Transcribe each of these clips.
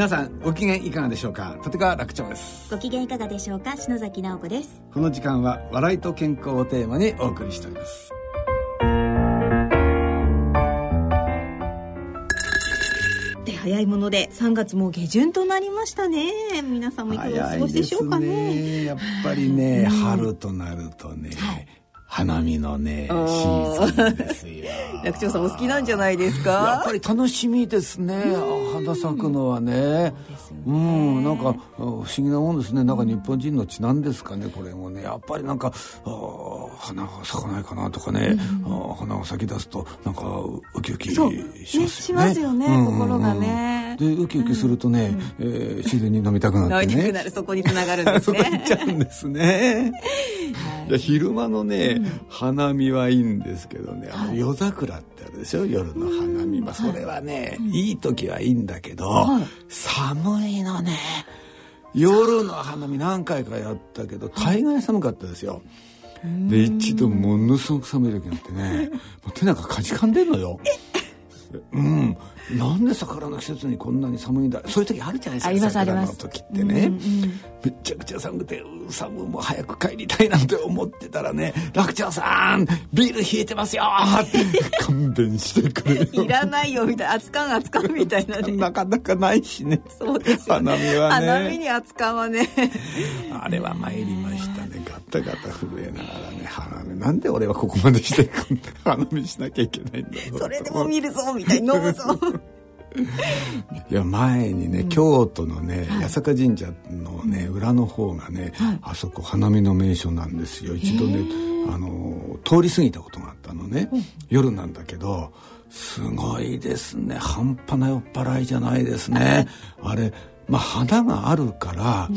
皆さんご機嫌いかがでしょうか？立川楽長です。ご機嫌いかがでしょうか？篠崎直子です。この時間は笑いと健康をテーマにお送りしております。で早いもので3月も下旬となりましたね。皆さんもいかがお過ごしでしょうかね。ね。やっぱりね、春となるとね、はい花見のねシーズンですよ。楽長さんお好きなんじゃないですやかっぱり楽しみですね。花咲くのはね。うんなんか不思議なもんですね。なんか日本人の血なんですかねこれもね。やっぱりなんか花が咲かないかなとかね、あー花が咲き出すとなんかウキウキしますよね。ねしますよねうんうんうん。心がねでウキウキするとね、えー自然に飲みたくなってね。飲みたくなるそこにつながるんです そこ行っねちゃうんですね。い。や昼間のね、花見はいいんですけどね、あの夜桜ってあるでしょ？夜の花見。まあそれはね、いい時はいいんだけど、はい。寒いのね。夜の花見何回かやったけど、大概寒かったですよ。で、一度ものすごく寒い時になってね、手なんかかじかんでんのよ。うん。なんで桜の季節にこんなに寒いんだ？そういう時あるじゃないですか。あります桜の時ってね。めちゃくちゃ寒くて、うさも早く帰りたいなんて思ってたらね、楽長さん、ビール冷えてますよって 勘弁してくれよ。いらないよみたいな熱燗熱燗みたいなねなかなかないしね。そうですよね花見はね。花見に熱燗はねあれは参りましたね。ガタガタ震えながらね、花見。なんで俺はここまでして花見しなきゃいけないんだ。それでも見るぞみたいに飲むぞいや前にね、京都のね、八坂神社のね裏の方がね、あそこ花見の名所なんですよ。一度ねあの通り過ぎたことがあったのね、夜なんだけどすごいですね。半端な酔っ払いじゃないですね。あれまあ花があるから、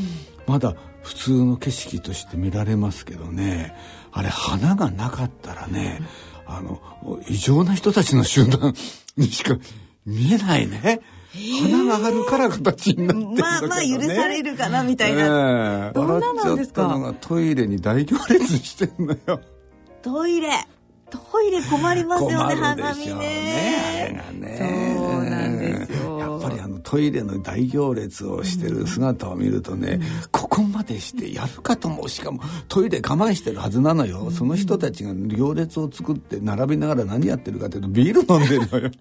まだ普通の景色として見られますけどね。あれ花がなかったらね、あの異常な人たちの集団にしか見えないね。花があるから形になってね。まあまあ許されるかなみたいな、ええどんななんですか？笑っちゃったのがトイレに大行列してんのよ。トイレトイレ困りますよね花見ねね。あれがね。そうなんですよやっぱりあのトイレの大行列をしてる姿を見るとね、ここまでしてやるかともしかもトイレ我慢してるはずなのよ、その人たちが行列を作って並びながら何やってるかというとビール飲んでるのよ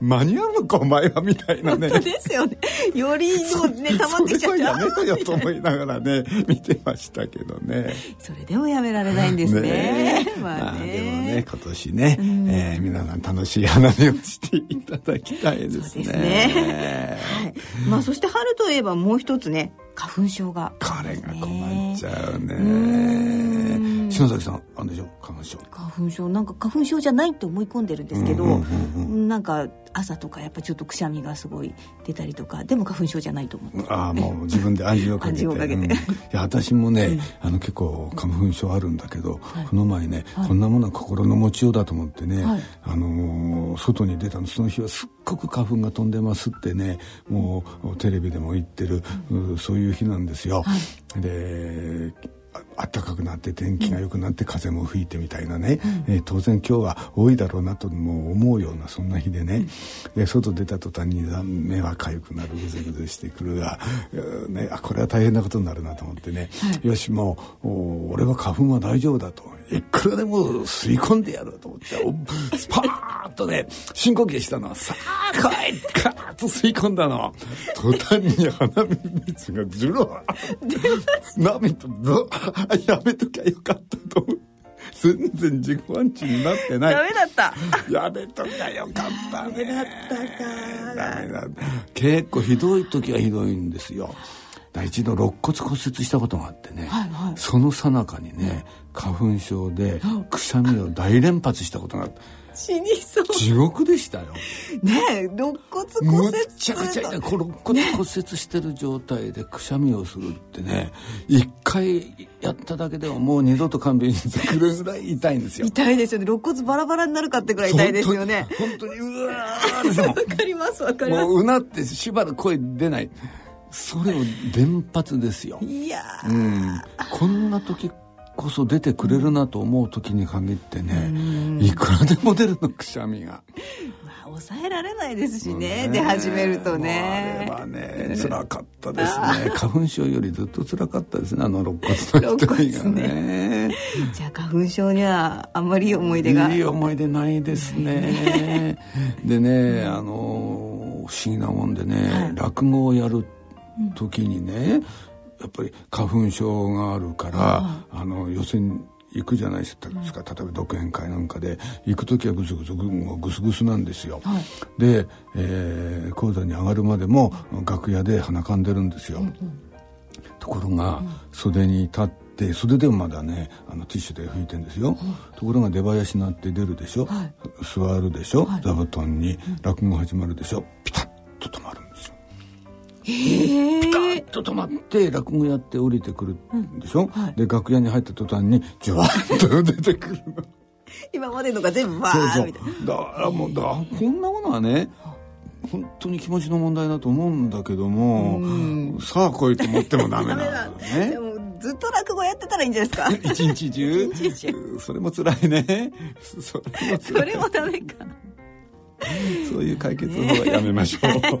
間に合うのかお前はみたいなね。本当ですよね。よりのね 溜まってきちゃっそれはやめたろよと思いながらね見てましたけどね。それでもやめられないんですね。まあね。でもね今年ね、えー皆さん楽しい花見をしていただきたいですね。そうですね。はい。まあそして春といえばもう一つね花粉症がこれが困っちゃうね。ん篠崎さんあんでしょ花粉症。花粉症。なんか花粉症じゃないって思い込んでるんですけど、うんうんなんか朝とかやっぱちょっとくしゃみがすごい出たりとかでも花粉症じゃないと思って。ああもう自分で暗示をかけて。暗示をかけて。うん。いや私もね、あの結構花粉症あるんだけど、この前ね、こんなものは心の持ちようだと思ってね、はい。あのー外に出たのその日はすっごく花粉が飛んでますってねもうテレビでも言ってる、うそういう日なんですよ。であ暖かくなって天気が良くなって風も吹いてみたいなね、えー当然今日は多いだろうなとも思うようなそんな日でね、で外出た途端に目は痒くなるぐずぐずしてくるが、えーね、あこれは大変なことになるなと思ってね、よしもうお俺は花粉は大丈夫だと。いくらでも吸い込んでやると思っておスパーッとね深呼吸したの。さあ来いカーッと吸い込んだの。途端に鼻水がずるわ涙ブ やめときゃよかったと思う。全然自己暗示になってない。ダメだった。やめときゃよかったね。ダメだったか。ダメだ。結構ひどい時はひどいんですよ。一度肋骨骨折したことがあってね、はいはい、その最中にね花粉症でくしゃみを大連発したことがあって。死にそう。地獄でしたよ。ねえ肋骨骨折。むちゃくちゃ肋骨骨折してる状態でくしゃみをするってね。一回やっただけでももう二度と勘弁してくるぐらい痛いんですよ。痛いですよね。肋骨バラバラになるかってぐらい痛いですよね。本当にうわー わかりますわかります。もううなってしばらく声出ない。それを連発ですよ。いやうん、こんな時こそ出てくれるなと思う時に限ってね、いくらでも出るのくしゃみが。まあ抑えられないですしね、ね出始めるとね。あれはね辛かったですね 花粉症よりずっと辛かったですねあの肋骨の痛みがね。じゃあ花粉症にはあんまりいい思い出がいい思い出ないですね。でねあの不思議なもんでね、はい、落語をやる時にね、やっぱり花粉症があるから、あの予選行くじゃないですか、例えば独演会なんかで行く時はぐずぐずぐすぐすなんですよ、はい、で、えー、講座に上がるまでも楽屋で鼻かんでるんですよ、うんうん、ところが、袖に立って袖でもまだねあのティッシュで拭いてんですよ、うん、ところが出囃子になって出るでしょ、はい、座るでしょ、はい、座布団に落語始まるでしょ。ピタッと止まるピタッと止まって落語やって降りてくるんでしょ、うん。はい、で楽屋に入った途端にジュワッと出てくるの。今までのが全部バーみたいな。だからもうだこんなものはね本当に気持ちの問題だと思うんだけども、さあ来いと思ってもダメなのね。でもずっと落語やってたらいいんじゃないですか？一日中。それも辛いね。それもそれもダメか。そういう解決法はやめましょう。はい、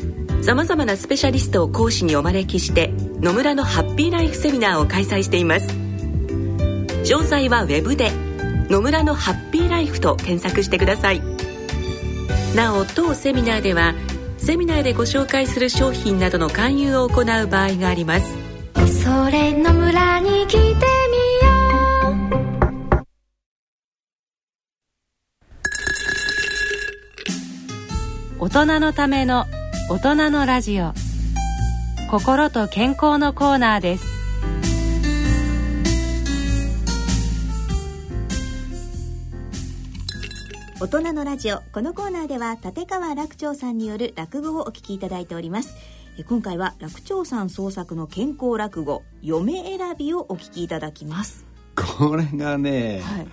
さまざまなスペシャリストを講師にお招きして野村のハッピーライフセミナーを開催しています。詳細はウェブで「野村のハッピーライフ」と検索してください。なお当セミナーではセミナーでご紹介する商品などの勧誘を行う場合があります。それ野村に来てみよう。大人のための大人のラジオ。心と健康のコーナーです。大人のラジオ。このコーナーでは立川楽長さんによる落語をお聞きいただいております。今回は楽長さん創作の健康落語嫁選びをお聞きいただきます。これがね、はい。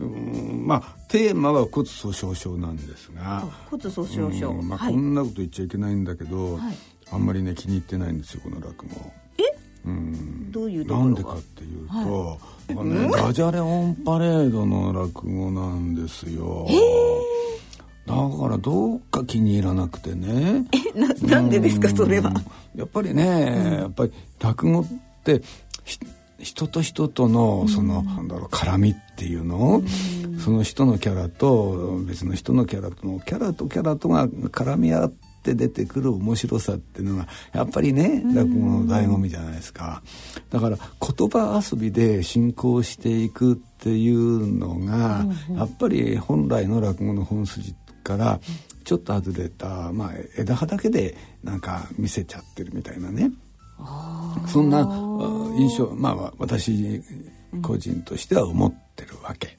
うんまあテーマは骨粗鬆症なんですが骨粗鬆症、うん、まあ、はい、こんなこと言っちゃいけないんだけど、はい、あんまりね気に入ってないんですよこの落語。え？うん。どういうなんでかっていうと、はい、まあね、ダジャレオンパレードの落語なんですよ。だからどうか気に入らなくてね。えななんでですかそれは。やっぱりね、うん、やっぱり落語って人と人とのその、なんだろう絡みっていうの？を、その人のキャラと別の人のキャラとのキャラとキャラとが絡み合って出てくる面白さっていうのがやっぱりね落語の醍醐味じゃないですか。だから言葉遊びで進行していくっていうのが、やっぱり本来の落語の本筋からちょっと外れた、まあ、枝葉だけでなんか見せちゃってるみたいなね。そんな印象まあ私個人としては思ってるわけ。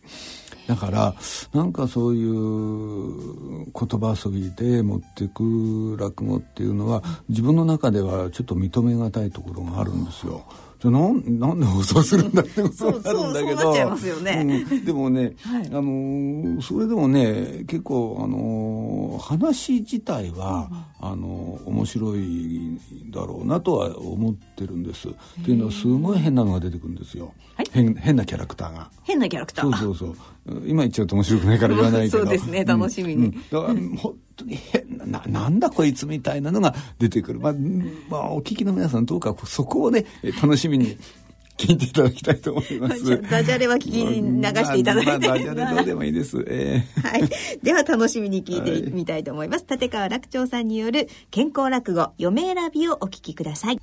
だからなんかそういう言葉遊びで持ってく落語っていうのは自分の中ではちょっと認めがたいところがあるんですよ。じゃなん なんで放送するんだってことになるんだけど。ね。うん、でもね、はい、あのそれでもね結構あの話自体は、うん、あの面白いだろうなとは思ってるんです。っていうのはすごい変なのが出てくるんですよ、はい、変変なキャラクターが。変なキャラクター。そうそうそう今言っちゃうと面白くないから言わないけど そうですね楽しみに、うん、だから本当に変なななんだこいつみたいなのが出てくるまあ、まあ、お聞きの皆さんどうかそこをね楽しみに聞いていただきたいと思います。ダジャレは聞き流していただいて、まあまあ、ダジャレどうでもいいです。えー、はい。では楽しみに聞いてみたいと思います。はい、立川楽長さんによる健康落語、嫁選びをお聞きください。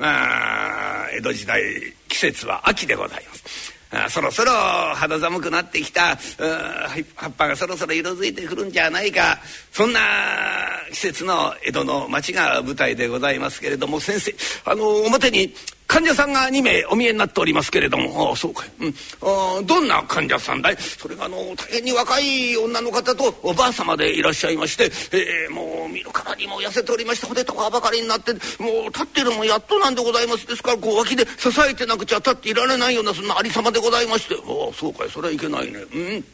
あ江戸時代、季節は秋でございます。そろそろ肌寒くなってきた。葉っぱがそろそろ色づいてくるんじゃないか。そんな季節の江戸の町が舞台でございますけれども先生あの表に患者さんが2名お見えになっておりますけれども。ああそうかい、うん、あどんな患者さんだい？それがあの大変に若い女の方とおばあ様でいらっしゃいまして、えー、もう見るからにも痩せておりまして骨とかばかりになってもう立ってるもやっとなんでございます。ですからこう脇で支えてなくちゃ立っていられないようなそんなありさまでございまして。ああそうかい。それはいけないね。うん。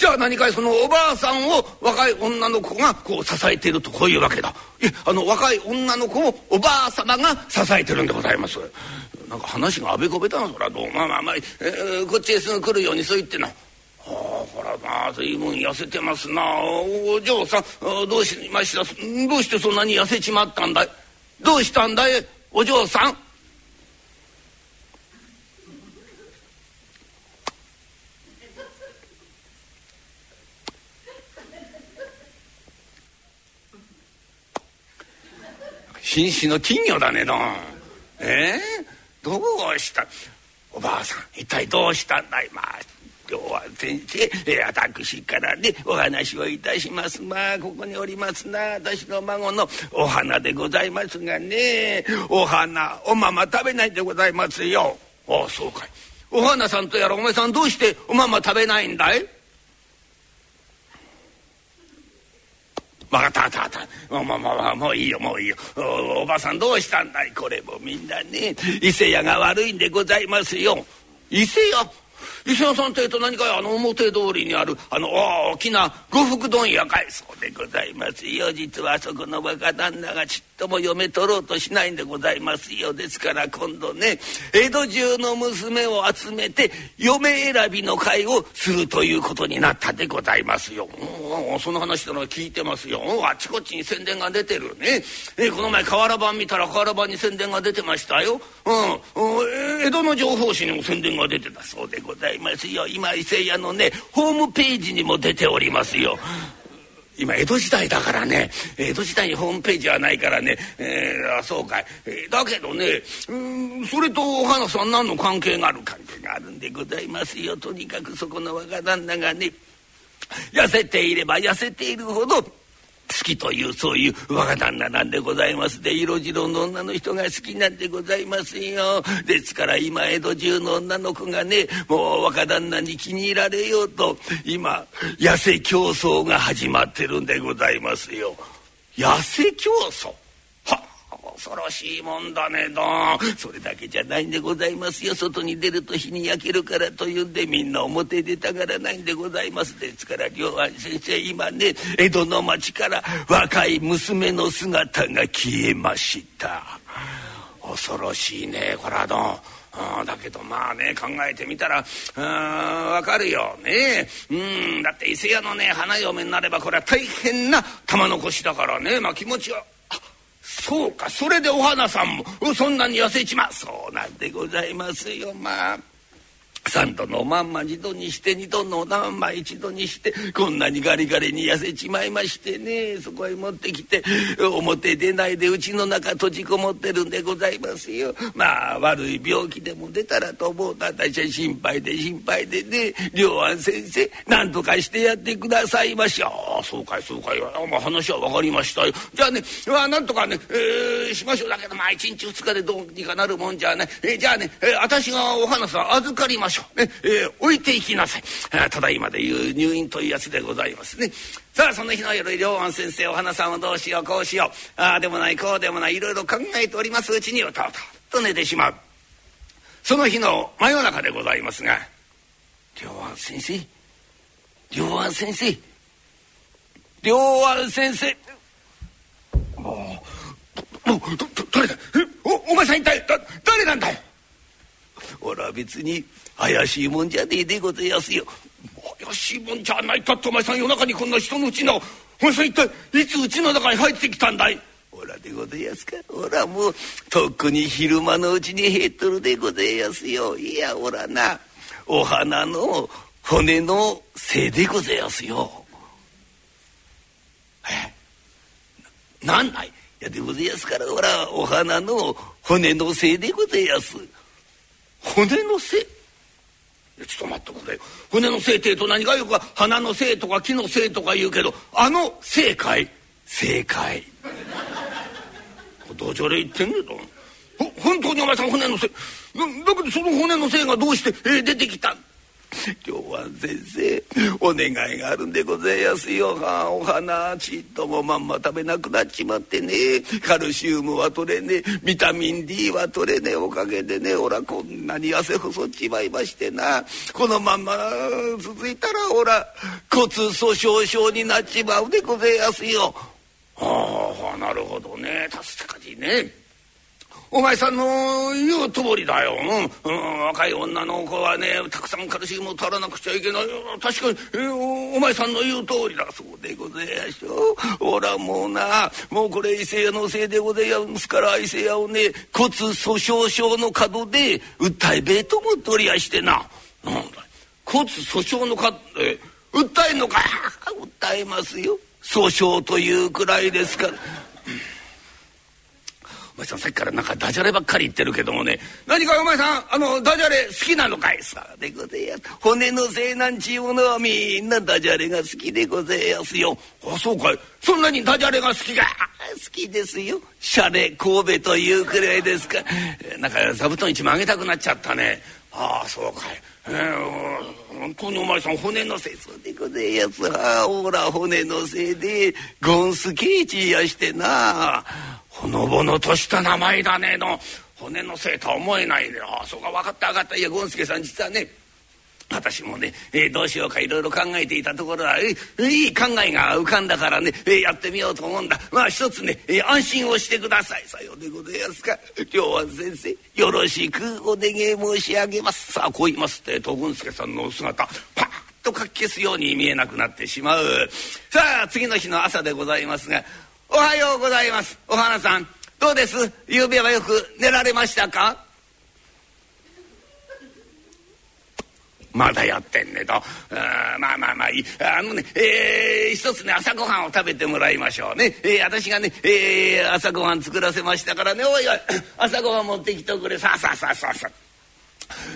じゃあ何かそのおばあさんを若い女の子がこう支えているとこういうわけだ。いあの若い女の子をおばあ様が支えてるんでございます。なんか話があべこべだなそら。どうまあまあまあ、えー、こっちへすぐ来るようにそう言ってな。はあほらなあ随分痩せてますな。お嬢さんどうしましたどうしてそんなに痩せちまったんだい？どうしたんだいお嬢さん？瀕死の金魚だねどん。え？ー、どうした？おばあさん一体どうしたんだい？まあ今日は先生、えー、私からねお話をいたします。まあここにおりますな私の孫のお花でございますがねお花おまま食べないでございますよ。ああそうかい。お花さんとやらお前さんどうしておまま食べないんだい？分かった分かった分かったもうもうもういいよもういいよ。おばさんどうしたんだい？これもみんなね伊勢屋が悪いんでございますよ。伊勢屋伊勢屋さんというと何かあの表通りにあるあの大きな呉服問屋かいそうでございますよ実はそこの若旦那がちっとも嫁取ろうとしないんでございますよですから今度ね江戸中の娘を集めて嫁選びの会をするということになったでございますよ。その話との聞いてますよ。あちこちに宣伝が出てるね。えこの前瓦版見たら瓦版に宣伝が出てましたよ。うん、江戸の情報誌にも宣伝が出てたそうでございますよ。今伊勢屋のねホームページにも出ておりますよ。今江戸時代だからね江戸時代にホームページはないからね、えー、あそうかい、えー、だけどねうんそれとお花さん何の関係がある関係があるんでございますよとにかくそこの若旦那がね痩せていれば痩せているほどきというそういう若旦那なんでございます。で色白の女の人が好きなんでございますよ。ですから今江戸中の女の子がねもう若旦那に気に入られようと今痩せ競争が始まってるんでございますよ。痩せ競争？恐ろしいもんだねど。それだけじゃないんでございますよ。外に出ると日に焼けるからというんでみんな表出たがらないんでございます。ですから両安先生今ね江戸の町から若い娘の姿が消えました。恐ろしいねこれはどん。あだけどまあね考えてみたらわかるよ。ね。うんだって伊勢屋のね花嫁になればこれは大変な玉残しだからね。まあ気持ちはそうかそれでお花さんもそんなに痩せちまそうなんでございますよまあ。三度のまんま二度にして二度のまんま一度にしてこんなにガリガリに痩せちまいましてねそこへ持ってきて表出ないでうちの中閉じこもってるんでございますよ。まあ悪い病気でも出たらと思うと私は心配で心配でね良安先生何とかしてやってくださいましょう。そうかいそうかいまあ話は分かりましたよ。じゃあねまあなんとかね、えー、しましょうだけどまあ一日二日でどうにかなるもんじゃない。えー、じゃあね、えー、私がお花さん預かりましょう。ょう。ね、えー、置いていきなさい。ただいまで言う入院というやつでございますね。さあ、その日の夜、両安先生、お花さんをどうしよう、こうしよう。ああでもない、こうでもない、いろいろ考えておりますうちに、うとうとと寝てしまう。その日の真夜中でございますが、両安先生、両安先生、両安先生、もう、もう、誰だお、お前さん一体、だ、誰なんだよ俺は別に怪しいもんじゃねえでございますよ。怪しいもんじゃないかってお前さん夜中にこんな人のうちの。お前さん一体いつうちの中に入ってきたんだい？おらでございますか？おらもうとっくに昼間のうちに入っとるでございますよ。いやおらな。お花の骨のせいでございますよ。え？なんない？いやでございますからおらお花の骨のせいでございます。骨のせいちょっと待ってくれ骨のせいてと何がよくは花の精とか木の精とか言うけどあの正解。正解。道場で言ってんねど本当にお前さん骨の精だけどその骨の精がどうして、えー、出てきた今日は先生お願いがあるんでございますよ、は、お花ちっともまんま食べなくなっちまってね。カルシウムは取れねえ。ビタミン D は取れねえ。おかげでねおらこんなに痩せ細っちまいましてな。このまんま続いたらおら骨粗しょう症になっちまうでございますよ。ああなるほどね。確かにね。お前さんの言う通りだよ、うん、うん、若い女の子はねたくさんカルシウムを取らなくちゃいけない確かに、えー、お前さんの言う通りだそうでございましょうほらもうな。もうこれ伊勢屋のせいでございますから伊勢屋をね骨粗しょう症の角で訴えべえとも取りやしてな。なんだ骨粗しょうの角で訴えんのか。訴えますよ。粗しょうというくらいですから。さっきからなんかダジャレばっかり言ってるけどもね。何かお前さんあのダジャレ好きなのかい？さあでございや骨のせいなんちゅうものはみんなダジャレが好きでございますよ。あそうかい。そんなにダジャレが好きか好きですよ。シャレ神戸というくらいですか。なんか座布団一枚あげたくなっちゃったね。ああそうかい。えー、本当にお前さん骨のせいそうでごぜえやつ。はほら骨のせいでゴンスケーチやしてな。ほのぼのとした名前だねの。骨のせいとは思えないねああそうか分かった分かった。いやゴンスケさん実はね私もね、えー、どうしようかいろいろ考えていたところは、えー、いい考えが浮かんだからね、えー、やってみようと思うんだ。まあ一つね、え、安心をしてください。さようでございますか。今日は先生よろしくお願い申し上げます。さあこう言いますって徳文助さんのお姿パッとかき消すように見えなくなってしまう。さあ次の日の朝でございますがおはようございます。お花さんどうです？昨べはよく寝られましたか？まだやってんねと。あまあまあまあいい。あのねえー、一つね朝ごはんを食べてもらいましょうね、えー、私がね、えー、朝ごはん作らせましたからね。おいおい朝ごはん持ってきておくれ。さあさあさあさあさあ。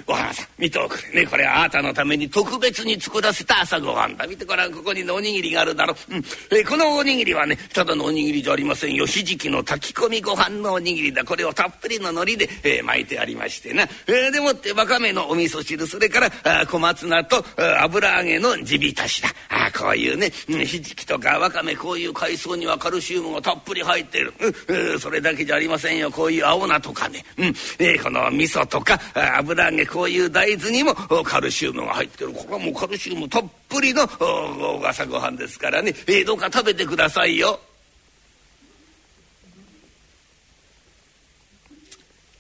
お花さん見ておくれね。これはあなたのために特別に作らせた朝ごはんだ。見てこれはここにおにぎりがあるだろ。う、うん。え、このおにぎりはねただのおにぎりじゃありませんよ。ひじきの炊き込みご飯のおにぎりだ。これをたっぷりの海苔で、えー、巻いてありましてな、えー、でもってわかめのお味噌汁それからあ小松菜と油揚げの地浸しだ。あこういうね、うん、ひじきとかわかめこういう海藻にはカルシウムがたっぷり入ってる、うん、それだけじゃありませんよ。こういう青菜とかね、うん。えー、この味噌とか油揚げこういう大豆にもカルシウムが入ってる。これはもうカルシウムたっぷりの朝ごはんですからね、えー、どうか食べてくださいよ。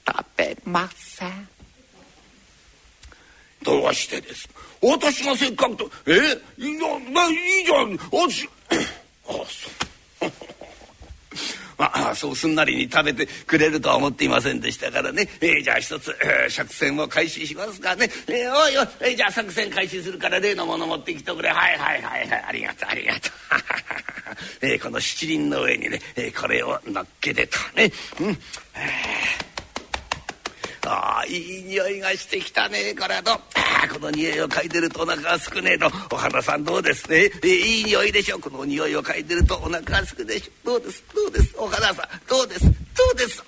食べません。どうしてです？私がせっかくとえ？いやいいじゃん。私 あそう。まあ、そうすんなりに食べてくれるとは思っていませんでしたからね、えー、じゃあ一つ、えー、作戦を開始しますかね、えー、おいおい、えー、じゃあ作戦開始するから例のもの持ってきてくれはいはいはいはいありがとうありがとう、えー、この七輪の上にね、えー、これを乗っけてとね、うんえーああいい匂いがしてきたねこれはとあこの匂いを嗅いでるとお腹がすくねえと。お花さんどうですね？えいい匂いでしょこの匂いを嗅いでるとお腹がすくでしょどうです？どうです？お花さんどうです？どうです？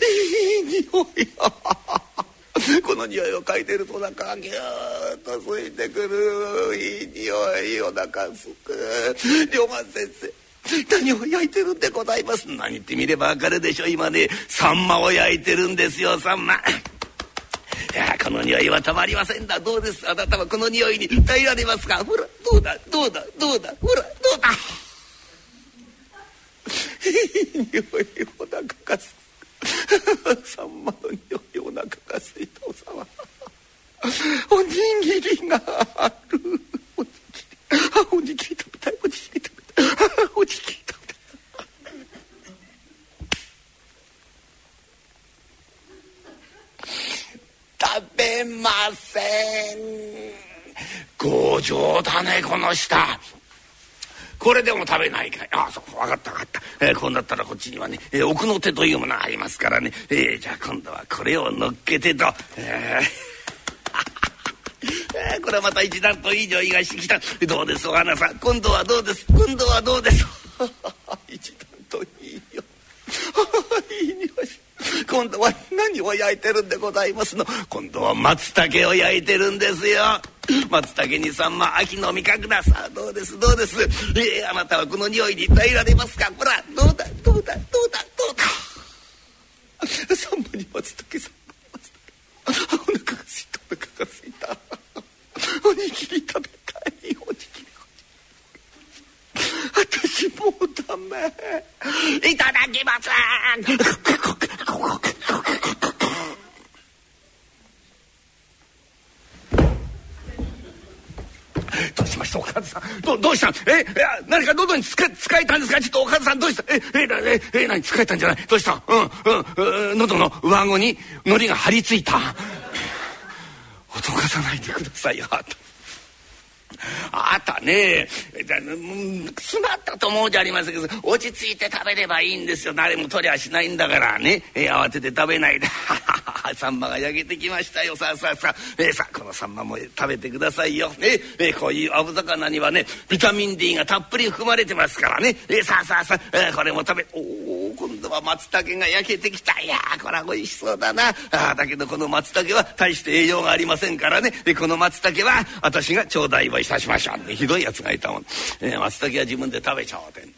いい匂い。この匂いを嗅いでるとお腹がギューッと空いてくる。いい匂いお腹すく。龍馬先生。何を焼いてるんでございます？何ってみればわかるでしょ今ねサンマを焼いてるんですよサンマ。いやこの匂いはたまりませんだ。どうです？あなたはこの匂いに耐えられますか？ほらどうだ？どうだ？どうだ？ほらどうだ？いい匂いお腹がすサンマの匂いお腹がすいたおさま。おにぎりがある。おにぎり。あおにぎり食べたい。おにぎり食べたい。おにぎり食べた食べません。強情だねこの人これでも食べないかい。ああそう分かった分かった、えー、こうなったらこっちにはね、えー、奥の手というものがありますからね、えー、じゃあ今度はこれを乗っけてと、えー、これはまた一段といい匂いがしてきた。どうです？お花さん。今度はどうです？今度はどうです？一段といいよ。いい匂い。今度は何を焼いてるんでございますの？今度は松茸を焼いてるんですよ。松茸にさんま秋の味覚だ。さあどうです？どうです？えー、あなたはこの匂いに耐えられますか？ほらどうだ？どうだ？どうだ？どうだ？さんまに松茸さん。ま松茸お腹がすいたお腹がすいたにぎり食べたいおにぎり私もうダメ。いただきますどうしました？おかずさんどどうしたえ何？か喉につか使えたんですかちょっとおかずさんどうした？えええええ何？使えたんじゃない？どうした？うんうん喉の上顎に糊が張り付いた。脅かさないでくださいよあった。あたね詰まったと思うじゃありませんけど落ち着いて食べればいいんですよ。誰も取りゃしないんだからね、えー、慌てて食べないで。サンマが焼けてきましたよ。さあさあさあ、えー、さあこのサンマも食べてくださいよ、ね。えー、こういう青魚にはねビタミン D がたっぷり含まれてますからね、えー、さあさあさあ、えー、これも食べおお今度は松茸が焼けてきた。いやこれは美味しそうだな。あだけどこの松茸は大して栄養がありませんからね。でこの松茸は私が頂戴をいたしましょう。ってひどいやつがいたもん、えー、松茸は自分で食べちゃおうって。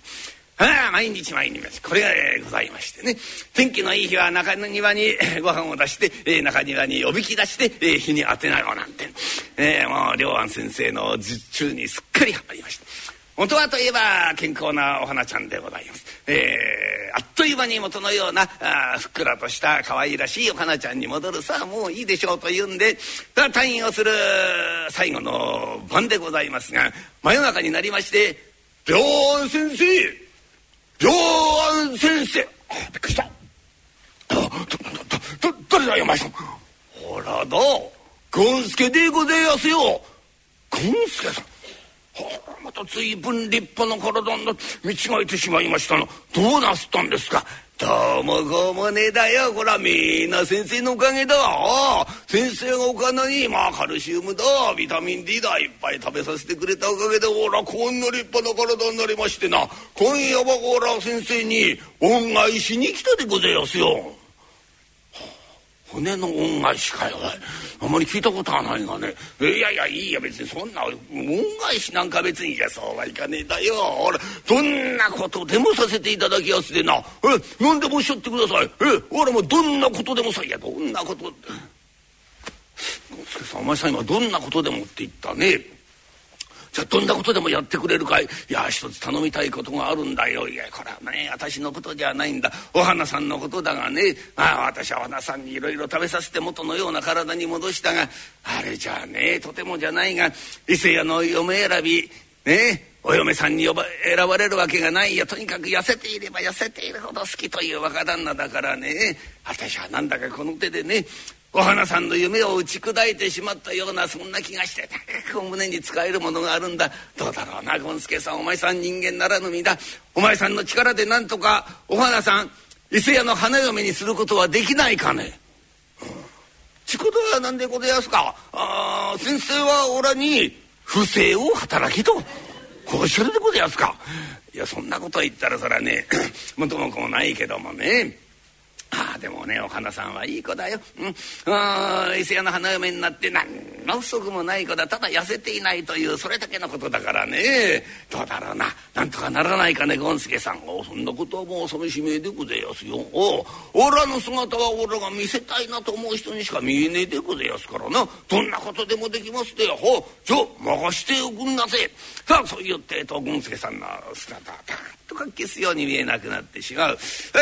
ああ毎日毎日これが、ございましてね。天気のいい日は中庭にご飯を出して、えー、中庭におびき出して、えー、日に当てなよなんて、えー、もう良安先生の術中にすっかりはまりました。元はといえば健康なお花ちゃんでございます、えー、あっという間に元のようなあふっくらとした可愛らしいお花ちゃんに戻る。さあもういいでしょうというんで退院をする最後の晩でございますが真夜中になりまして「良安先生良安先生あびっくりした。どどど誰だよお前さん。ほらだゴンスケでございますよ。ゴンスケさん。はあまた随分立派な体になっ見違えてしまいましたの。どうなすったんですか？どうもこうもねえだよこらみんな先生のおかげだ。先生がお金にまあカルシウムだビタミン D だいっぱい食べさせてくれたおかげでほらこんな立派な体になりましてな。今夜はほら先生に恩返しに来たでございますよ。骨の恩返しかよ。あんまり聞いたことはないがね。いやいやいいや別にそんな恩返しなんか別にじゃそうはいかねえだよ。俺どんなことでもさせていただきやすでな。え何でもおっしゃってください。え俺もどんなことでもさいや。どんなこと。助さんお前さん今どんなことでもって言ったね。じゃあどんなことでもやってくれるかい?いや一つ頼みたいことがあるんだよ。いやこれはね私のことじゃないんだ。お花さんのことだがね。ああ私はお花さんにいろいろ食べさせて元のような体に戻したがあれじゃねとてもじゃないが伊勢屋の嫁選びねお嫁さんに呼ば選ばれるわけがないよ。とにかく痩せていれば痩せているほど好きという若旦那だからね。私はなんだかこの手でねお花さんの夢を打ち砕いてしまったようなそんな気がして高く胸に使えるものがあるんだ。どうだろうな権助さん。お前さん人間ならぬ身だ。お前さんの力でなんとかお花さん伊勢屋の花嫁にすることはできないかね。ちことは何でございますか？あ先生はおらに不正を働きと。こうおっしゃるでございますか？いやそんなこと言ったらそらね元 も子もないけどもね。あでもねお花さんはいい子だよ、うん、伊勢屋の花嫁になって何の不足もない子だ。ただ痩せていないというそれだけのことだからね。どうだろうな。なんとかならないかね権助さん。おそんなことはもう寂しめでございますよ。おおらの姿は俺が見せたいなと思う人にしか見えねえでございますからな。どんなことでもできますでほうじゃ任しておくんなせ。さあそう言ってと権助さんの姿はたとか消すように見えなくなってしまう。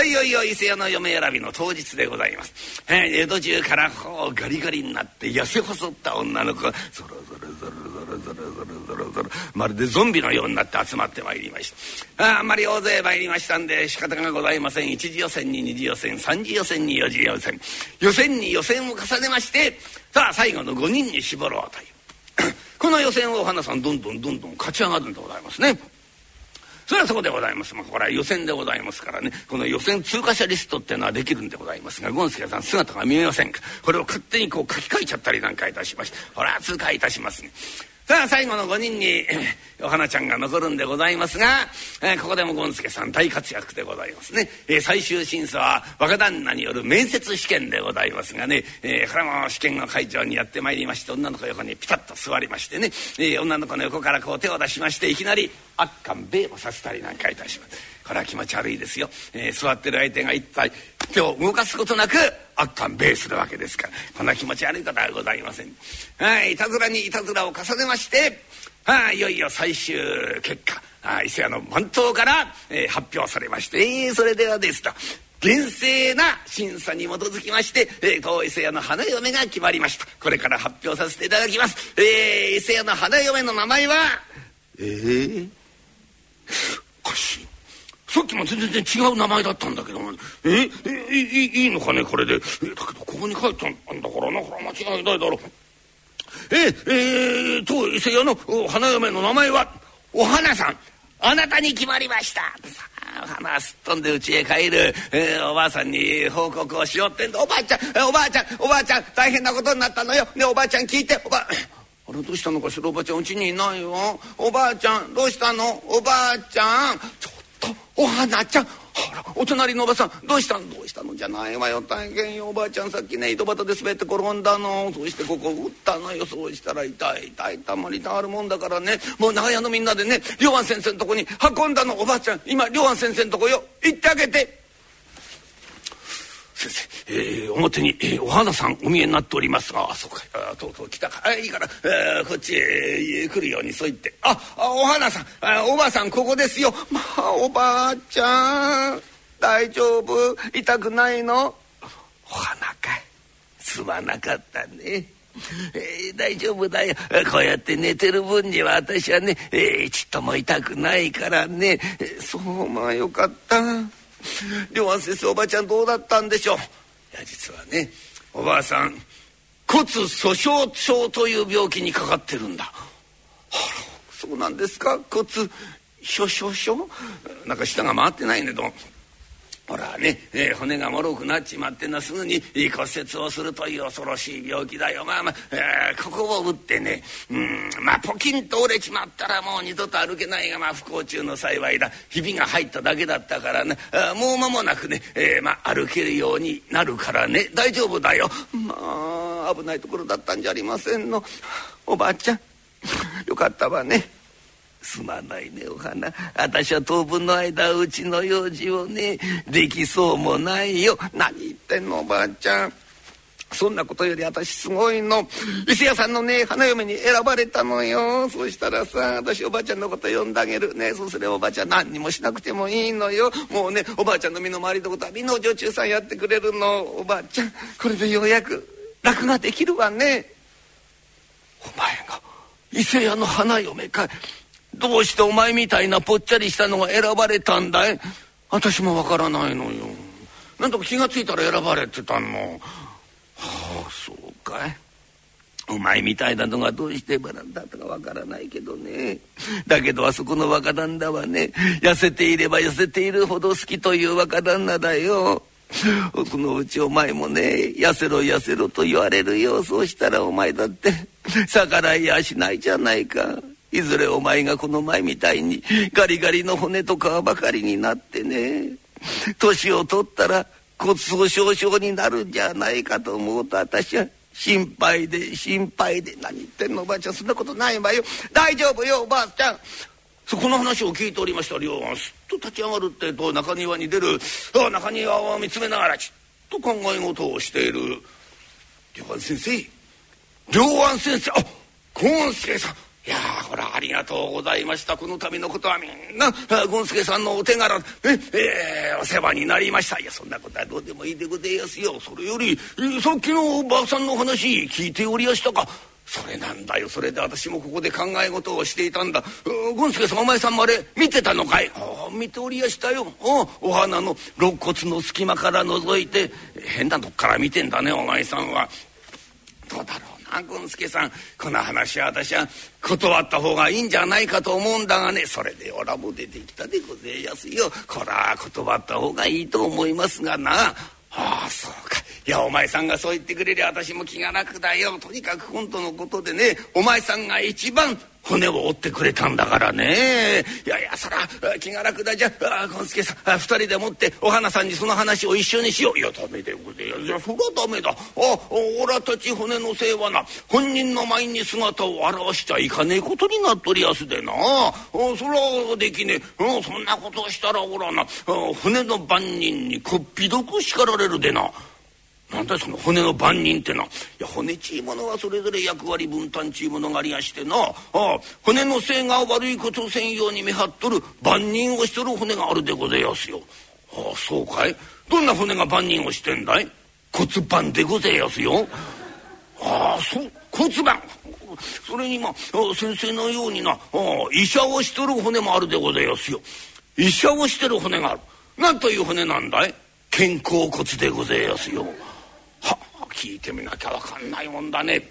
いよいよ伊勢屋の嫁選び。の当日でございます、えー、江戸中からこうガリガリになって痩せ細った女の子がゾロゾロゾロゾロゾロゾロゾロゾロまるでゾンビのようになって集まってまいりました。ああんまり大勢参りましたんで仕方がございません。一次予選に二次予選三次予選に四次予選。予選に予選を重ねましてさあ最後の5人に絞ろうという。この予選をお花さんどんどんどんどん勝ち上がるんでございますね。それはそうでございます。まあ、これは予選でございますからね、この予選通過者リストっていうのはできるんでございますが、権助さん姿が見えませんか。これを勝手にこう書き換えちゃったりなんかいたしまして、ほら、通過いたしますね。さあ最後の5人にお花ちゃんが残るんでございますが、えー、ここでも権助さん大活躍でございますね、えー、最終審査は若旦那による面接試験でございますがね、えー、これも試験の会場にやってまいりまして女の子横にピタッと座りましてね、えー、女の子の横からこう手を出しましていきなり「あっかんべえ」をさせたりなんかいたします。これは気持ち悪いですよ、えー、座ってる相手が一体手を動かすことなく悪感米するわけですから。こんな気持ち悪いことはございません。はいいたずらにいたずらを重ねましてはいいよいよ最終結果。伊勢屋の番頭から、えー、発表されまして、えー、それではですと厳正な審査に基づきまして、えー、当伊勢屋の花嫁が決まりました。これから発表させていただきます、えー、伊勢屋の花嫁の名前はええー、おかしいさっきも全然違う名前だったんだけどえ？え？いいいのかねこれで。え？だけどここに書いてあんだからな。これは間違いないだろう。え？え？ー、当伊勢屋の花嫁の名前はお花さん。あなたに決まりました。さあ花すっ飛んで家へ帰る、えー、おばあさんに報告をしようってんだ。おばあちゃんおばあちゃんおばあちゃん大変なことになったのよ。ねおばあちゃん聞いて。おばああれどうしたのかしら？おばあちゃんうちにいないよ。おばあちゃんどうしたの？おばあちゃんちょお花ちゃん。ほらお隣のおばさんどうしたんどうしたの？じゃないわよ。大変よ。おばあちゃんさっきね井戸端で滑って転んだの。そしてここ打ったのよ。そうしたら痛い痛いたまりたまるもんだからね。もう長屋のみんなでね龍安先生のとこに運んだの。おばあちゃん今龍安先生のとこよ。行ってあげて。先生、えー、表に、えー、お花さんお見えになっておりますがあそうかあとうとう来たか。あいいから、えー、こっちへ来るようにそう言って。ああお花さんあおばあさんここですよ。まあおばあちゃん大丈夫？痛くないの？お花かい。すまなかったね。えー、大丈夫だよ。こうやって寝てる分には私はね、えー、ちっとも痛くないからね、え、そうまあよかった。両安先生おばあちゃんどうだったんでしょう？いや実はねおばあさん骨粗しょう症という病気にかかってるんだ。あらそうなんですか？骨粗しょう症？なんか舌が回ってないねどほらね、えー、骨がもろくなっちまってなすぐに骨折をするという恐ろしい病気だよ。まあまあ、えー、ここを打ってねうんまあポキンと折れちまったらもう二度と歩けないがまあ不幸中の幸いだ。ひびが入っただけだったからねあもう間もなくね、えー、まあ歩けるようになるからね。大丈夫だよ。まあ危ないところだったんじゃありませんの。おばあちゃんよかったわね。すまないねお花。私は当分の間うちの用事をねできそうもないよ。何言ってんのおばあちゃん。そんなことより私すごいの。伊勢屋さんのね花嫁に選ばれたのよ。そしたらさ私おばあちゃんのこと呼んであげるね。そうすればおばあちゃん何にもしなくてもいいのよ。もうねおばあちゃんの身の回りのことはみんなお女中さんやってくれるの。おばあちゃんこれでようやく楽ができるわね。お前が伊勢屋の花嫁か。いどうしてお前みたいなぽっちゃりしたのが選ばれたんだい？私もわからないのよ。なんとか気が付いたら選ばれてたの。はあそうかい。お前みたいなのがどうしてバランだったかわからないけどね。だけどあそこの若旦那はね痩せていれば痩せているほど好きという若旦那だよ。このうちお前もね痩せろ痩せろと言われるよ。そうしたらお前だって逆らいやしないじゃないか。いずれお前がこの前みたいにガリガリの骨と皮ばかりになってね年を取ったら骨粗しょう症になるんじゃないかと思うと私は心配で心配で何言ってんのおばあちゃんそんなことないわよ。大丈夫よおばあちゃん。そこの話を聞いておりました両腕すっと立ち上がるってと中庭に出る。あ中庭を見つめながらちっと考え事をしている。両腕先生両腕先生あゴンスケさん。いやほらありがとうございました。この度のことはみんな権助さんのお手柄え、えー、お世話になりました。いやそんなことはどうでもいいでございますよ。それより、さっきのおばあさんの話聞いておりやしたか。それなんだよ。それで私もここで考え事をしていたんだ。権助さんお前さんもあれ見てたのかい？あ見ておりやしたよ。お花の肋骨の隙間から覗いて変なとこから見てんだねお前さんは。どうだろう？権助さんこの話は私は断った方がいいんじゃないかと思うんだがねそれでおらも出てきたでごぜえやすよ。こら断った方がいいと思いますがな。ああそうか。いやお前さんがそう言ってくれりゃ私も気が楽だよ。とにかく本当のことでねお前さんが一番骨を折ってくれたんだからね。いやいやそら気が楽だ。じゃあ権助さん二人でもってお花さんにその話を一緒にしよう。いやダメでございやそりゃダメだ。あおらたち骨のせいはな本人の前に姿を現しちゃいかねえことになっとりやすでな。そらできねえ。そんなことをしたらおらな。船の番人にこっぴどく叱られるでな。なんだその骨の番人ってないや骨ちいものはそれぞれ役割分担ちいものがありやしてなああ骨のせいが悪いことせんように見張っとる番人をしとる骨があるでございますよ。ああそうかい？どんな骨が番人をしてんだい？骨盤でございますよ。ああそう骨盤それにまあ先生のようになあ医者をしとる骨もあるでございますよ。医者をしてる骨がある。なんという骨なんだい？肩甲骨でございますよ。聞いてみなきゃ分かんないもんだね。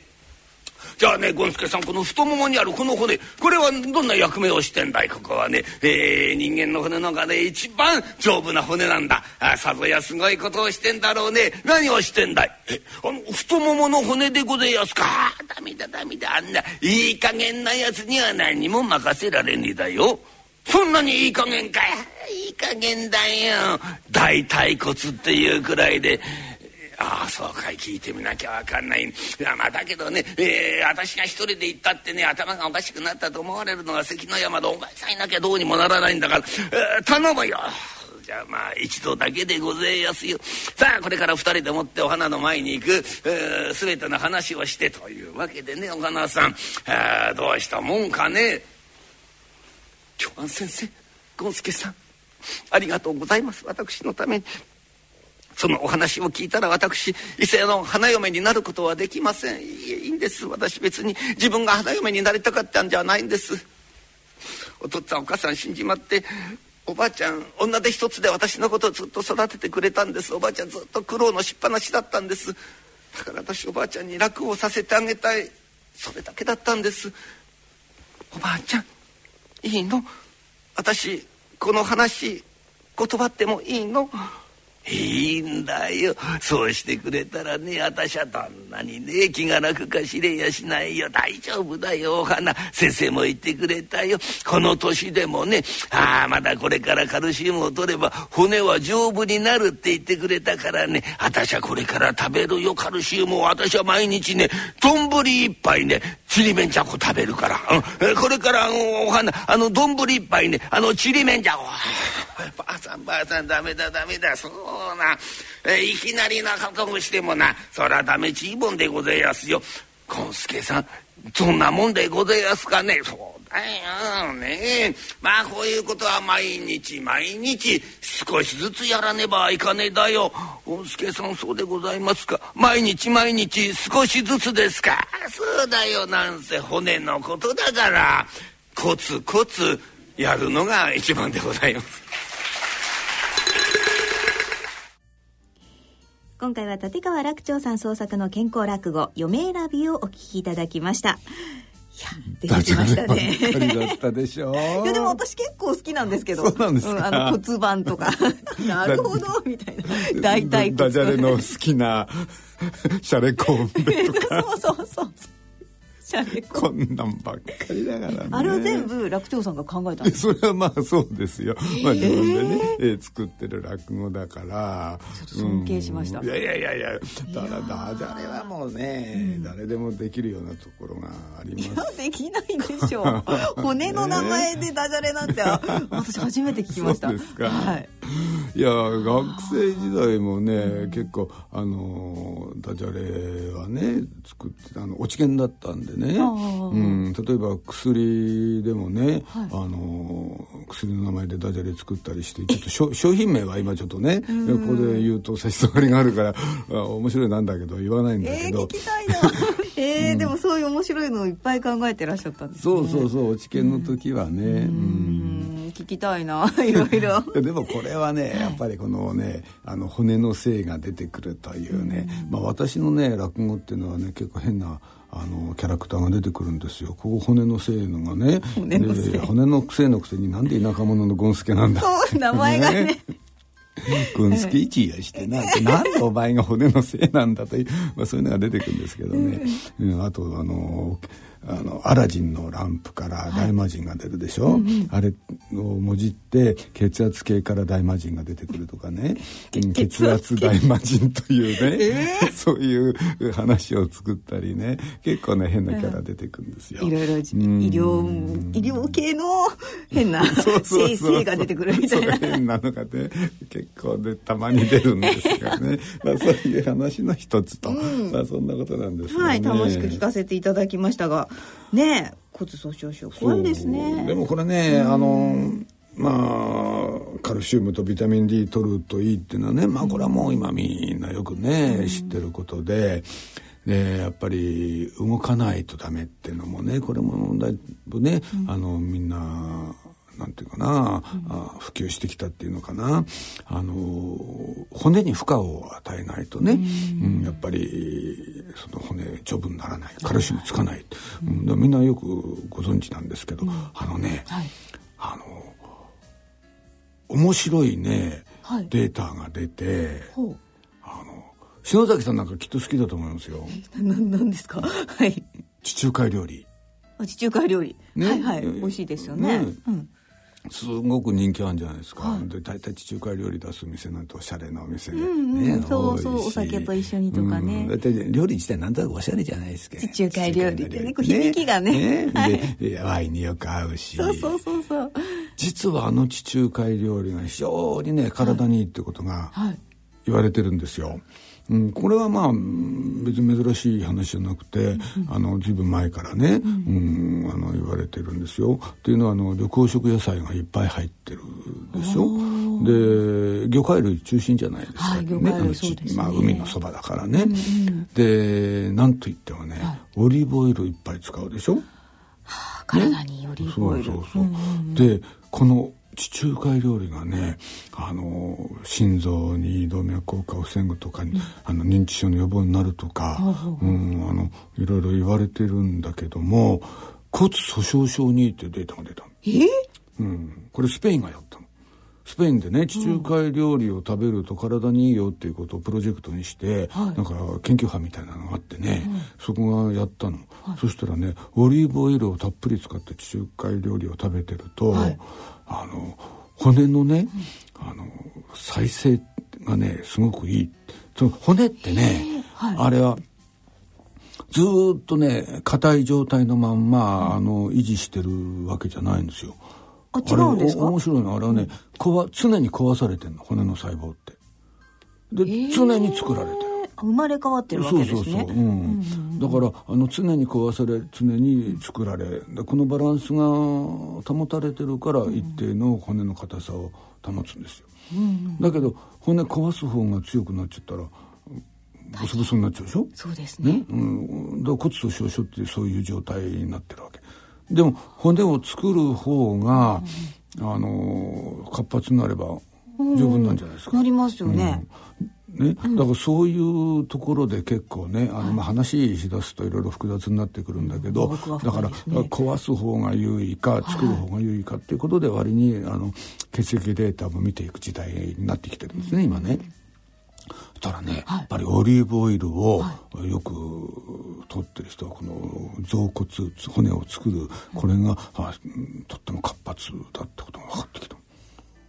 じゃあね権助さんこの太ももにあるこの骨これはどんな役目をしてんだい？ここはね、えー、人間の骨の中で一番丈夫な骨なんだ。あさぞやすごいことをしてんだろうね。何をしてんだい？えあの太ももの骨でございますか？ダメだダメだ。あんないい加減なやつには何も任せられねえだよ。そんなにいい加減かい？いい加減だよ。大腿骨っていうくらいで。ああそうかい。聞いてみなきゃ分かんない。いまあだけどね、えー、私が一人で行ったってね頭がおかしくなったと思われるのが関の山でお前さんいなきゃどうにもならないんだから、えー、頼むよ。じゃあまあ一度だけでごぜえやすよ。さあこれから二人でもってお花の前に行く、えー、全ての話をしてというわけでねお花さん。あどうしたもんかね。長安先生権助さん。ありがとうございます。私のために。そのお話を聞いたら私伊勢の花嫁になることはできません。いいんです。私別に自分が花嫁になりたかったんじゃないんです。お父っつぁんお母さん死んじまっておばあちゃん女手一つで私のことをずっと育ててくれたんです。おばあちゃんずっと苦労のしっぱなしだったんです。だから私おばあちゃんに楽をさせてあげたい。それだけだったんです。おばあちゃんいいの？私この話断ってもいいの？いいんだよ。そうしてくれたらね私はどんなにね気が楽か知れやしないよ。大丈夫だよ。お花先生も言ってくれたよ。この年でもねああまだこれからカルシウムを取れば骨は丈夫になるって言ってくれたからね私はこれから食べるよ。カルシウムを私は毎日ね丼一杯ねちりめんじゃこ食べるから、うん、これからあのお花あの丼一杯ねあのちりめんじゃこ。ばあさんばあさんダメだダメだ。そう。な、えいきなりなことをしてもな。そらダメちいもんでございますよ。権助さんそんなもんでございますかね。そうだよね。まあこういうことは毎日毎日少しずつやらねばいかねえだよ。権助さんそうでございますか。毎日毎日少しずつですか。そうだよ。なんせ骨のことだから。コツコツやるのが一番でございます。今回は立川楽長さん創作の健康落語嫁選びをお聞きいただきましたいや出てきましたね。だったでしょいやでも私結構好きなんですけど。そうなんです、うん、あの骨盤とか なるほどみたいな。大体ダジャレの好きなシャレコンベとか。そうそうそう。シャレ こんなんばっかりだからね。あれは全部楽長さんが考えたんですそれはまあそうですよ、まあ、自分でね、えー作ってる落語だから。ちょっと尊敬しました。うん。いやいやいやいやだからダジャレはもうね、誰でもできるようなところがありいます。やできないでしょう。骨の名前でダジャレなんて私初めて聞きました。そうですか。はい。いや学生時代もね、結構あのダジャレはね作ってあの落ち研だったんでね、うん、例えば薬でもね、あの薬の名前でダジャレ作ったりしてちょっと商 商品名は今ちょっとね、ここで言うと差し障りがあるから あ面白いなんだけど言わないんだえー、けど、聞きたいな。えー、でもそういう面白いのをいっぱい考えてらっしゃったんですね。そうそうそう落ち研の時はね、うん。うん。聞きたいないろいろ。でもこれはねやっぱりこのねあの骨の性が出てくるというね、まあ、私のね落語っていうのはね結構変なあのキャラクターが出てくるんですよ。ここ骨の性のがね。骨の性で骨の癖のくせになんで田舎者のゴンスケなんだ。そう名前がね。ゴンスケ一夜してな。なんでお前が骨のせいなんだという、まあ、そういうのが出てくるんですけどね、うん、あとあのあのアラジンのランプから大魔神が出るでしょ、あれをもじって血圧計から大魔神が出てくるとかね、うん血圧大魔神というね、そういう話を作ったりね。結構ね変なキャラ出てくるんですよ。いろいろ医療医療系の変な そうそう性そう。性が出てくるみたいな。変なのがね結構でたまに出るんですがね。まあそういう話の一つと、まあそんなことなんですよね。はい楽しく聞かせていただきましたがねえ骨粗しょう症怖いですね。でもこれね、あのまあカルシウムとビタミン D 取るといいっていうのはねまあこれはもう今みんなよくね、知ってることで。でやっぱり動かないとダメっていうのもねこれもだいぶね、あのみんななんていうかな、あ普及してきたっていうのかな。あの骨に負荷を与えないとね、うん。やっぱりその骨丈夫にならないカルシウムつかない、うん。みんなよくご存知なんですけど、あのね、あの面白いね、はい。データが出てほ篠崎さんなんかきっと好きだと思いますよ。うななんですか？はい。地中海料理。あ地中海料理、ね。はいはい。えー美味しいですよね。ね。うんすごく人気あるんじゃないですか、で大体地中海料理出す店なんておしゃれなお店、ねそうそう多いし。お酒と一緒にとかね。うん。大体料理自体なんとなくおしゃれじゃないですか地中海料理ってねこう響きがね。はい。ででワインによく合うし。そうそうそうそう。実はあの地中海料理が非常にね体にいいってことがはい。言われてるんですよ。うん、これはまあうん別に珍しい話じゃなくて、あの随分前からね、うん。あの言われてるんですよ。っていうのはあの緑黄色野菜がいっぱい入ってるでしょ？で魚介類中心じゃないですか、はい魚介類あのまあ海のそばだからね。でなんといってもね、オリーブオイルいっぱい使うでしょ？体にオリーブオイル。そうそうそう、でこの地中海料理がねあの心臓に動脈硬化を防ぐとか、あの認知症の予防になるとか、うん、あのいろいろ言われてるんだけども骨粗鬆症にいいっていうデータが出たの、え？ーうん、これスペインがやったの。スペインでね地中海料理を食べると体にいいよっていうことをプロジェクトにして、なんか研究班みたいなのがあってね、そこがやったの、そしたらねオリーブオイルをたっぷり使って地中海料理を食べてると、あの骨のね、あの再生がねすごくいい。その骨ってね、あれはずーっとね硬い状態のまんま、あの維持してるわけじゃないんですよ。あ違うんですか？面白いのあれはね、壊常に壊されてんの骨の細胞って。で、常に作られてる。あ生まれ変わってるわけですね。そうそうそう、うん。だからあの常に壊され常に作られでこのバランスが保たれてるから一定の骨の硬さを保つんですよ、だけど骨壊す方が強くなっちゃったらボソボソになっちゃうでしょ？そうですね。ね、うん、だから骨粗しょう症ってそういう状態になってるわけ。でも骨を作る方が、あの活発になれば十分なんじゃないですか、なりますよね、ね、だからそういうところで結構ねあの、まあ、話し出すといろいろ複雑になってくるんだけど、だから壊す方が優位か作る方が優位かっていうことで割にあの血液データも見ていく時代になってきてるんですね今ね。したらね、やっぱりオリーブオイルをよく取ってる人はこの臓骨骨を作るこれが、あとっても活発だってことが分かってきた。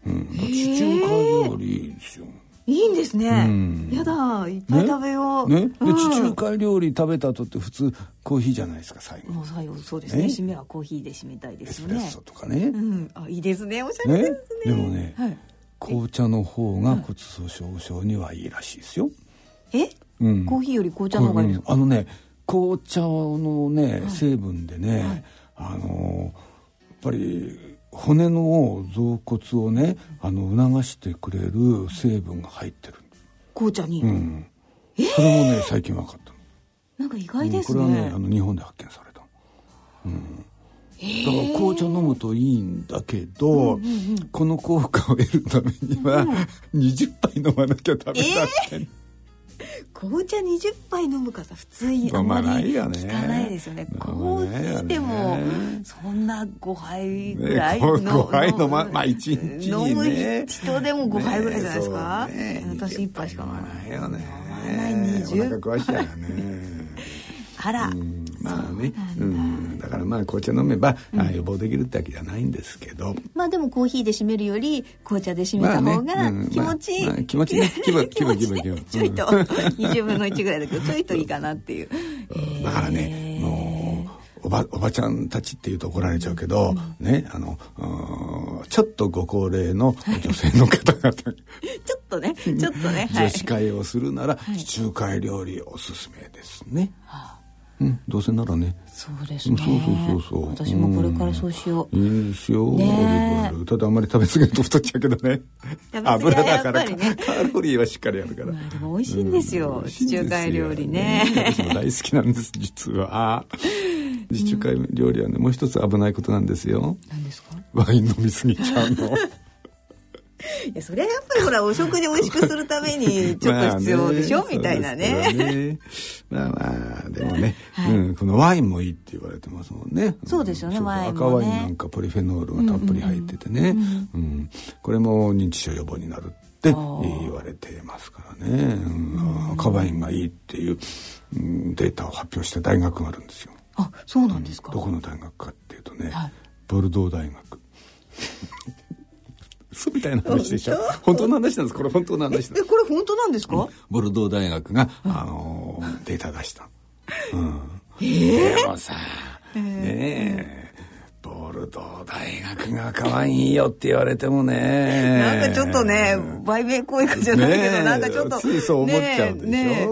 うん、地中海料理ですよ。いいんですね、うん、やだいっぱい食べよう。ね、ね？うん、で地中海料理食べた後って普通コーヒーじゃないですか最後。もう最後そうですね。締めはコーヒーで締めたいですよね。エスプレッソとかね、うん、あいいですね。おしゃれですね、ね、でもね、はい、紅茶の方が骨粗しょう症にはいいらしいですよ。え、うん、コーヒーより紅茶の方がいいあのね紅茶のね、成分でね、はい、あのやっぱり骨の臓骨をねあの促してくれる成分が入ってる。紅茶に、うん、えー、それもね最近分かったなんか意外ですね、うん、これはねあの日本で発見された、うん、だから紅茶飲むといいんだけど、うんうんうん、この効果を得るためには、うん、20杯飲まなきゃダメだって、えー 紅茶20杯飲む方普通あんまり聞かないですよね。コーヒーでもそんな5杯ぐらいの、ね、5杯飲ままあ1日に、ね、飲む人でも5杯ぐらいじゃないですか？ね、私1杯しか飲まないよね。飲まない20。お腹壊しちゃうよね。あら、まあね。うん、だ。からまあ紅茶飲めば、うん、予防できるってわけじゃないんですけど。まあでもコーヒーで締めるより紅茶で締めた方が気持ちいい、気持ちいい。気分気分気分気分ちょいと20分の1ぐらいだけどちょいといいかなっていう、だからねもうおばおばちゃんたちっていうと怒られちゃうけど、うん、ねあのちょっとご高齢の女性の方々 ちょっとねちょっとね、女子会をするなら、地中海料理おすすめですね。はあうん、どうせならね。そうですね。そうそうそうそう。私もこれからそうしよう、うん、いいですよ、ね、ただあんまり食べ過ぎると太っちゃうけどね。油だから、ね、カロリーはしっかりあるから、まあ、でも美味しいんですよ、うん、地中海料理ね。私も大好きなんです実は。地中海料理はねもう一つ危ないことなんですよ。何ですか？ワイン飲みすぎちゃうのいやそれはやっぱりほらお食事美味しくするために ちょっと必要でしょ、ね、みたいなね。ねまあまあでもね、はい、うん、このワインもいいって言われてますもんね。そうですよね、ワイン、ね、赤ワインなんかポリフェノールがたっぷり入っててね、うん、うん、これも認知症予防になるって言われてますからね、うん、赤ワインがいいっていう、うん、データを発表した大学があるんですよ。あそうなんですか、どこの大学かっていうとね、はい、ボルドー大学。嘘みたいな話でしょ？本当？の話なんです。これ本当の話えこれ本当なんですか、うん、ボルドー大学が、あのー、データ出した、うん、えー、でもさ、えー、ねえボルドー大学が可愛いよって言われてもね。なんかちょっとね売名行為じゃないけど、ね、なんかちょっとついそう思っちゃうでしょ、ねね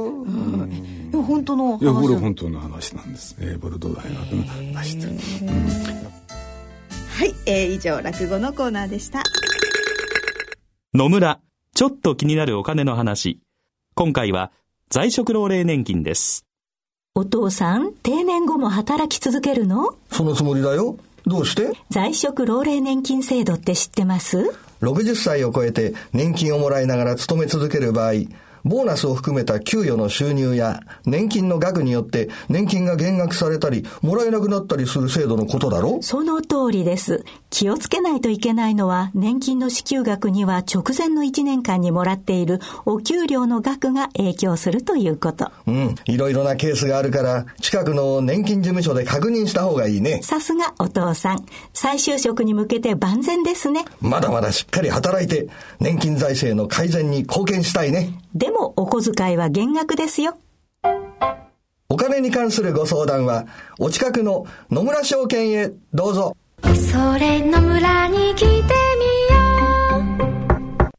うん、本当のいやこれ本当の話なんです、えー、ボルドー大学が出した、うん、はい、えー、以上落語のコーナーでした野村、ちょっと気になるお金の話。今回は在職老齢年金です。お父さん、定年後も働き続けるの？そのつもりだよ。どうして？在職老齢年金制度って知ってます ?60 歳を超えて年金をもらいながら勤め続ける場合、ボーナスを含めた給与の収入や年金の額によって年金が減額されたり、もらえなくなったりする制度のことだろその通りです。気をつけないといけないのは、年金の支給額には直前の1年間にもらっているお給料の額が影響するということ。うん、いろいろなケースがあるから、近くの年金事務所で確認した方がいいね。さすがお父さん。再就職に向けて万全ですね。まだまだしっかり働いて、年金財政の改善に貢献したいね。でもお小遣いは減額ですよ。お金に関するご相談は、お近くの野村証券へどうぞ。それ野村に来てみよう。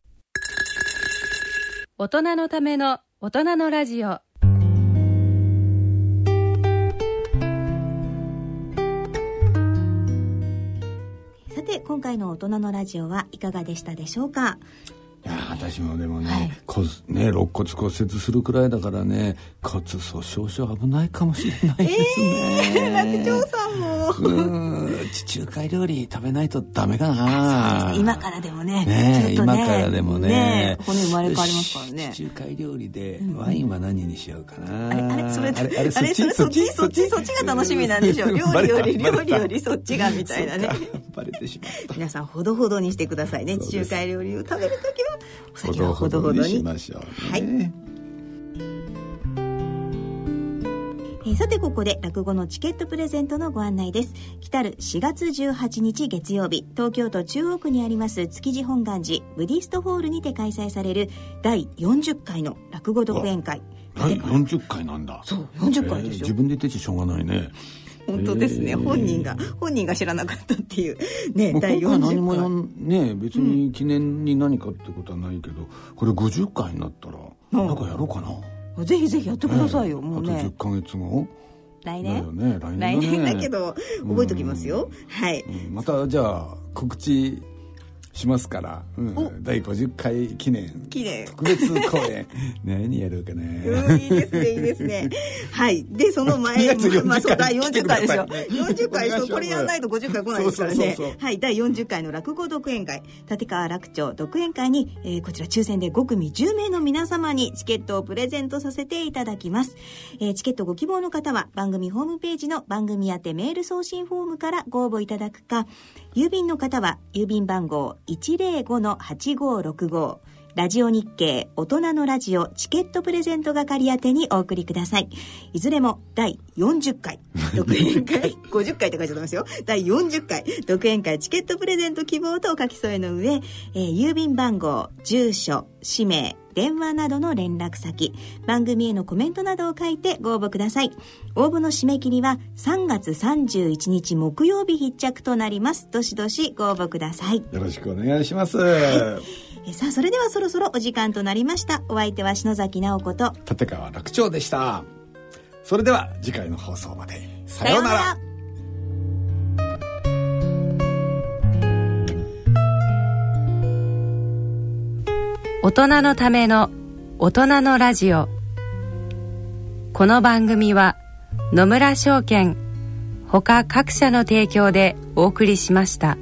大人のための大人のラジオ。さて今回の大人のラジオはいかがでしたでしょうか？私もでもねはい、こね肋骨骨折するくらいだからね骨粗しょう症危ないかもしれないですね。えー、楽長さんも。地中海料理食べないとダメかな。今からでもね。ねね今からでもね。ねここに生まれ変わりますからね。地中海料理でワインは何にしようかな。あれあれそれあれあれそれそっちそっちそっちが楽しみなんでしょう。料理より料理よりそっちがみたいなね。バレてしまった。皆さんほどほどにしてくださいね。地中海料理を食べるときは。お酒はほどほどにしましょう、ね、はいえー、さてここで落語のチケットプレゼントのご案内です。来たる4月18日月曜日東京都中央区にあります築地本願寺ブディストホールにて開催される第40回の落語独演会。第40回なんだ。そう40回ですよ、えー、自分で言ってちしょうがないね。本当ですね、えー、本人が本人が知らなかったっていう。ね第40回。何もやんね別に記念に何かってことはないけど、うん、これ50回になったらなんかやろうかな、ぜひぜひやってくださいよ、もうね。あと10か月後来年、ね、来年、ね、来年だけど覚えときますよ、はい、うん、またじゃあ告知しますから、うん、第50回記念記念。特別公演。何やるうん、いいですねいいですね。はい。でその前まあそう第40回ですよ。40回そうこれやらないと50回来ないですからね。はい。第40回の落語独演会。立川楽町独演会に、えー、こちら抽選で5組10名の皆様にチケットをプレゼントさせていただきます、えー、チケットご希望の方は番組ホームページの番組宛てメール送信フォームからご応募いただくか郵便の方は郵便番号105-8565ラジオ日経大人のラジオチケットプレゼント係宛てにお送りください。いずれも第40回 独演会、50回って書いてありますよ。第40回独演会チケットプレゼント希望とお書き添えの上、えー、郵便番号、住所、氏名、電話などの連絡先、番組へのコメントなどを書いてご応募ください。応募の締め切りは3月31日木曜日必着となります。どしどしご応募ください。よろしくお願いします。はいさあそれではそろそろお時間となりました。お相手は篠崎直子と。立川楽長でした。それでは次回の放送まで。さようなら。大人のための大人のラジオ。この番組は野村証券ほか各社の提供でお送りしました。